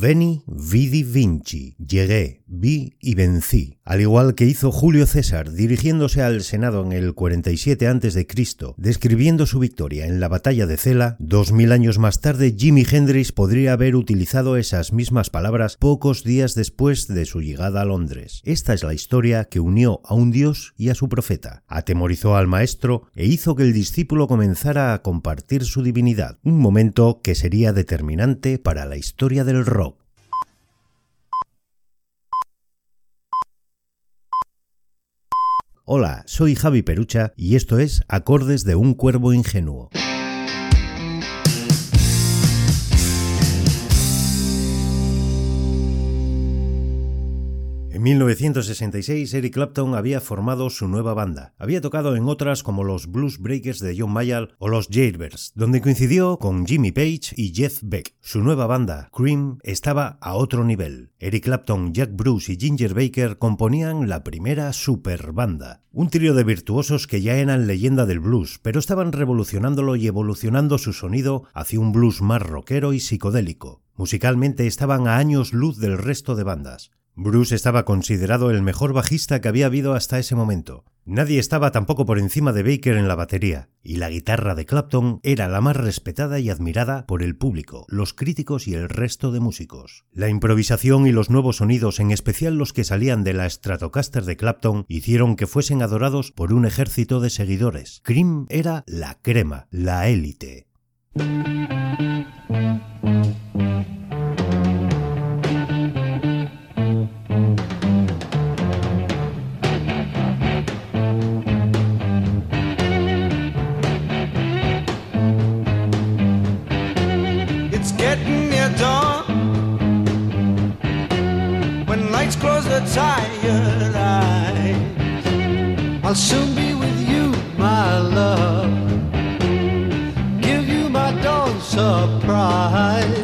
Veni, vidi, vinci, llegué, vi y vencí, al igual que hizo Julio César dirigiéndose al Senado en el 47 a.C., describiendo su victoria en la batalla de Cela, dos mil años más tarde Jimi Hendrix podría haber utilizado esas mismas palabras pocos días después de su llegada a Londres. Esta es la historia que unió a un dios y a su profeta, atemorizó al maestro e hizo que el discípulo comenzara a compartir su divinidad, un momento que sería determinante para la historia del rock. Hola, soy Javi Perucha y esto es Acordes de un Cuervo Ingenuo. En 1966 Eric Clapton había formado su nueva banda. Había tocado en otras como los Blues Breakers de John Mayall o los Jailbirds, donde coincidió con Jimmy Page y Jeff Beck. Su nueva banda, Cream, estaba a otro nivel. Eric Clapton, Jack Bruce y Ginger Baker componían la primera super banda. Un trío de virtuosos que ya eran leyenda del blues, pero estaban revolucionándolo y evolucionando su sonido hacia un blues más rockero y psicodélico. Musicalmente estaban a años luz del resto de bandas. Bruce estaba considerado el mejor bajista que había habido hasta ese momento. Nadie estaba tampoco por encima de Baker en la batería, y la guitarra de Clapton era la más respetada y admirada por el público, los críticos y el resto de músicos. La improvisación y los nuevos sonidos, en especial los que salían de la Stratocaster de Clapton, hicieron que fuesen adorados por un ejército de seguidores. Cream era la crema, la élite. Tired eyes. I'll soon be with you, my love. Give you my dawn surprise.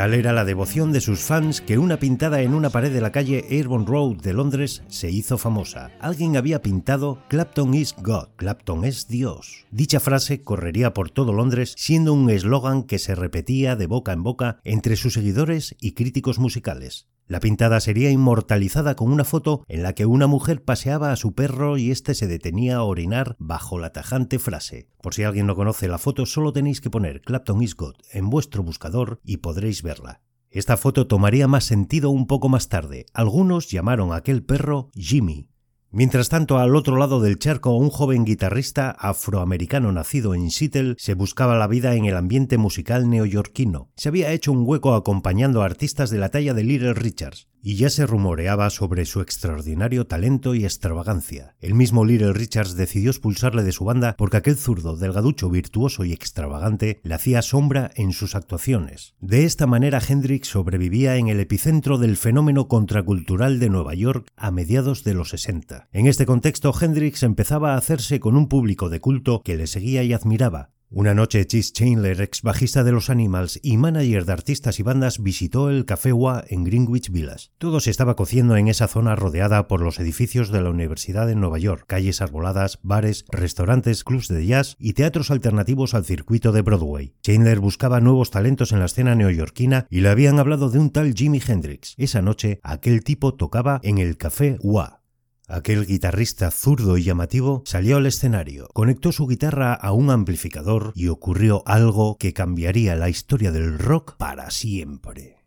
Tal era la devoción de sus fans que una pintada en una pared de la calle Airborne Road de Londres se hizo famosa. Alguien había pintado Clapton is God, Clapton es Dios. Dicha frase correría por todo Londres siendo un eslogan que se repetía de boca en boca entre sus seguidores y críticos musicales. La pintada sería inmortalizada con una foto en la que una mujer paseaba a su perro y éste se detenía a orinar bajo la tajante frase. Por si alguien no conoce la foto, solo tenéis que poner Clapton is God en vuestro buscador y podréis verla. Esta foto tomaría más sentido un poco más tarde. Algunos llamaron a aquel perro Jimmy, Mientras tanto, al otro lado del charco, un joven guitarrista afroamericano nacido en Seattle se buscaba la vida en el ambiente musical neoyorquino. Se había hecho un hueco acompañando a artistas de la talla de Little Richards, y ya se rumoreaba sobre su extraordinario talento y extravagancia. El mismo Little Richards decidió expulsarle de su banda porque aquel zurdo, delgaducho, virtuoso y extravagante le hacía sombra en sus actuaciones. De esta manera Hendrix sobrevivía en el epicentro del fenómeno contracultural de Nueva York a mediados de los 60. En este contexto Hendrix empezaba a hacerse con un público de culto que le seguía y admiraba, una noche, Chis Chandler, ex bajista de los Animals y manager de artistas y bandas, visitó el Café Wa en Greenwich Village. Todo se estaba cociendo en esa zona rodeada por los edificios de la Universidad de Nueva York, calles arboladas, bares, restaurantes, clubs de jazz y teatros alternativos al circuito de Broadway. Chandler buscaba nuevos talentos en la escena neoyorquina y le habían hablado de un tal Jimi Hendrix. Esa noche, aquel tipo tocaba en el Café Wa. Aquel guitarrista zurdo y llamativo salió al escenario, conectó su guitarra a un amplificador y ocurrió algo que cambiaría la historia del rock para siempre.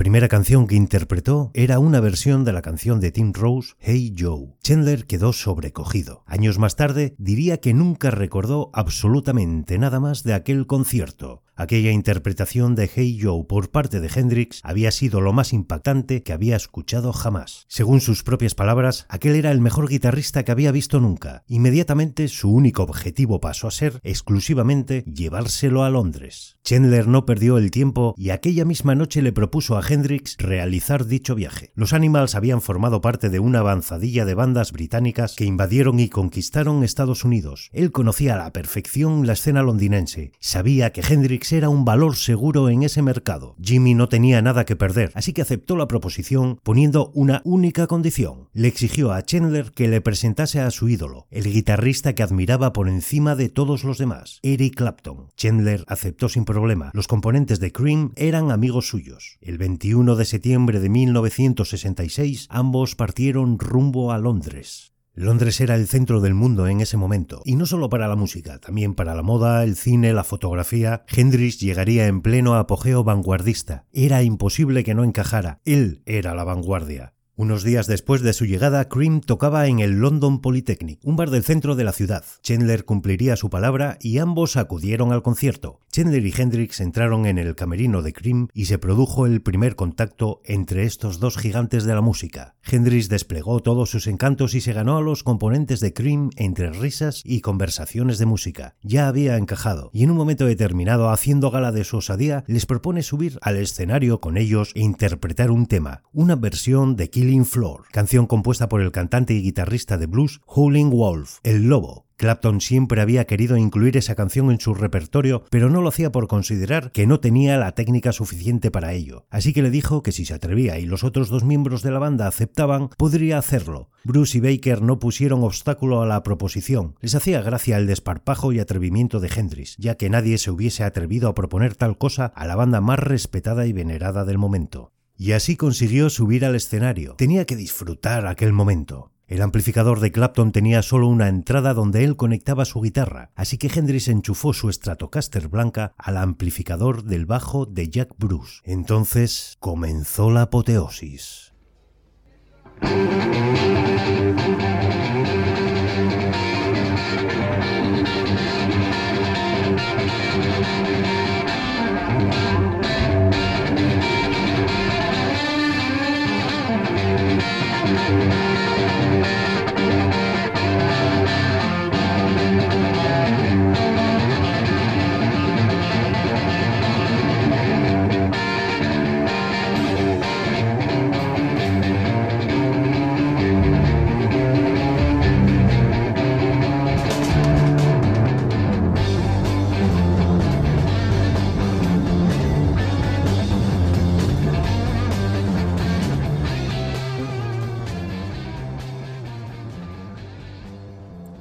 Primera canción que interpretó era una versión de la canción de Tim Rose, Hey Joe. Chandler quedó sobrecogido. Años más tarde diría que nunca recordó absolutamente nada más de aquel concierto. Aquella interpretación de Hey Joe por parte de Hendrix había sido lo más impactante que había escuchado jamás. Según sus propias palabras, aquel era el mejor guitarrista que había visto nunca. Inmediatamente su único objetivo pasó a ser exclusivamente llevárselo a Londres. Chandler no perdió el tiempo y aquella misma noche le propuso a Hendrix realizar dicho viaje. Los Animals habían formado parte de una avanzadilla de bandas británicas que invadieron y conquistaron Estados Unidos. Él conocía a la perfección la escena londinense. Sabía que Hendrix era un valor seguro en ese mercado. Jimmy no tenía nada que perder, así que aceptó la proposición poniendo una única condición. Le exigió a Chandler que le presentase a su ídolo, el guitarrista que admiraba por encima de todos los demás, Eric Clapton. Chandler aceptó sin problema. Los componentes de Cream eran amigos suyos. El 21 de septiembre de 1966 ambos partieron rumbo a Londres. Londres era el centro del mundo en ese momento, y no solo para la música, también para la moda, el cine, la fotografía. Hendrix llegaría en pleno apogeo vanguardista. Era imposible que no encajara. Él era la vanguardia. Unos días después de su llegada, Cream tocaba en el London Polytechnic, un bar del centro de la ciudad. Chandler cumpliría su palabra y ambos acudieron al concierto. Chandler y Hendrix entraron en el camerino de Cream y se produjo el primer contacto entre estos dos gigantes de la música. Hendrix desplegó todos sus encantos y se ganó a los componentes de Cream entre risas y conversaciones de música. Ya había encajado y en un momento determinado, haciendo gala de su osadía, les propone subir al escenario con ellos e interpretar un tema, una versión de Kill Floor, canción compuesta por el cantante y guitarrista de blues Howling Wolf, El Lobo. Clapton siempre había querido incluir esa canción en su repertorio, pero no lo hacía por considerar que no tenía la técnica suficiente para ello. Así que le dijo que si se atrevía y los otros dos miembros de la banda aceptaban, podría hacerlo. Bruce y Baker no pusieron obstáculo a la proposición. Les hacía gracia el desparpajo y atrevimiento de Hendrix, ya que nadie se hubiese atrevido a proponer tal cosa a la banda más respetada y venerada del momento. Y así consiguió subir al escenario. Tenía que disfrutar aquel momento. El amplificador de Clapton tenía solo una entrada donde él conectaba su guitarra, así que Hendrix enchufó su Stratocaster blanca al amplificador del bajo de Jack Bruce. Entonces comenzó la apoteosis.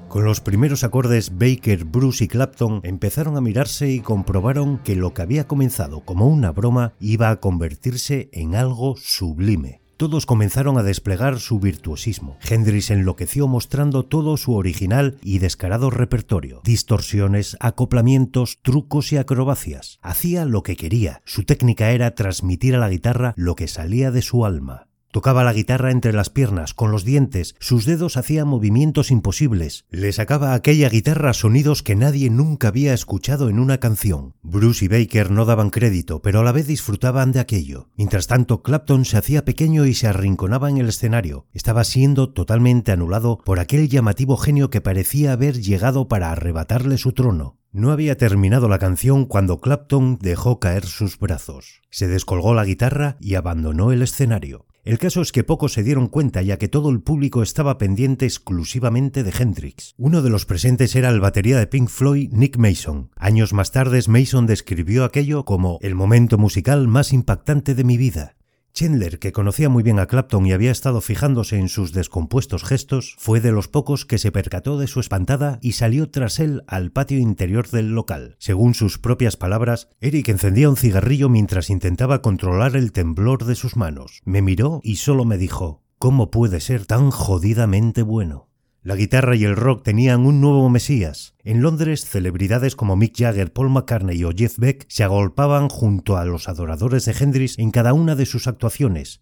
Con los primeros acordes, Baker, Bruce y Clapton empezaron a mirarse y comprobaron que lo que había comenzado como una broma iba a convertirse en algo sublime. Todos comenzaron a desplegar su virtuosismo. Hendrix enloqueció mostrando todo su original y descarado repertorio. Distorsiones, acoplamientos, trucos y acrobacias. Hacía lo que quería. Su técnica era transmitir a la guitarra lo que salía de su alma. Tocaba la guitarra entre las piernas, con los dientes, sus dedos hacían movimientos imposibles, le sacaba aquella guitarra sonidos que nadie nunca había escuchado en una canción. Bruce y Baker no daban crédito, pero a la vez disfrutaban de aquello. Mientras tanto, Clapton se hacía pequeño y se arrinconaba en el escenario. Estaba siendo totalmente anulado por aquel llamativo genio que parecía haber llegado para arrebatarle su trono. No había terminado la canción cuando Clapton dejó caer sus brazos. Se descolgó la guitarra y abandonó el escenario. El caso es que pocos se dieron cuenta ya que todo el público estaba pendiente exclusivamente de Hendrix. Uno de los presentes era el batería de Pink Floyd, Nick Mason. Años más tarde, Mason describió aquello como el momento musical más impactante de mi vida. Chandler, que conocía muy bien a Clapton y había estado fijándose en sus descompuestos gestos, fue de los pocos que se percató de su espantada y salió tras él al patio interior del local. Según sus propias palabras, Eric encendía un cigarrillo mientras intentaba controlar el temblor de sus manos. Me miró y solo me dijo, ¿cómo puede ser tan jodidamente bueno? La guitarra y el rock tenían un nuevo mesías. En Londres, celebridades como Mick Jagger, Paul McCartney o Jeff Beck se agolpaban junto a los adoradores de Hendrix en cada una de sus actuaciones.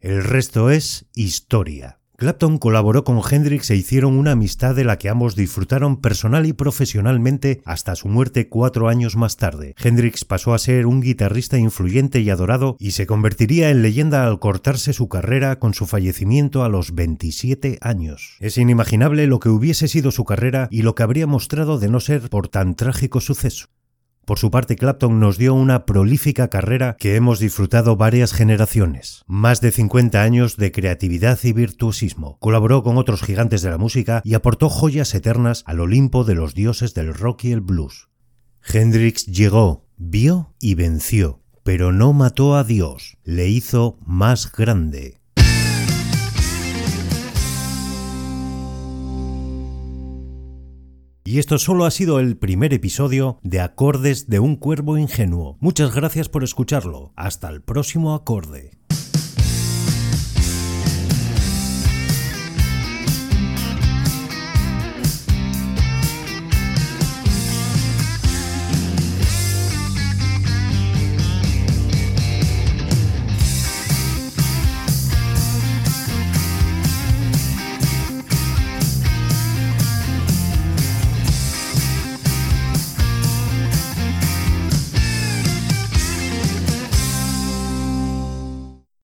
El resto es historia. Clapton colaboró con Hendrix e hicieron una amistad de la que ambos disfrutaron personal y profesionalmente hasta su muerte cuatro años más tarde. Hendrix pasó a ser un guitarrista influyente y adorado y se convertiría en leyenda al cortarse su carrera con su fallecimiento a los 27 años. Es inimaginable lo que hubiese sido su carrera y lo que habría mostrado de no ser por tan trágico suceso. Por su parte, Clapton nos dio una prolífica carrera que hemos disfrutado varias generaciones. Más de 50 años de creatividad y virtuosismo. Colaboró con otros gigantes de la música y aportó joyas eternas al Olimpo de los dioses del rock y el blues. Hendrix llegó, vio y venció, pero no mató a Dios, le hizo más grande. Y esto solo ha sido el primer episodio de Acordes de un Cuervo Ingenuo. Muchas gracias por escucharlo. Hasta el próximo acorde.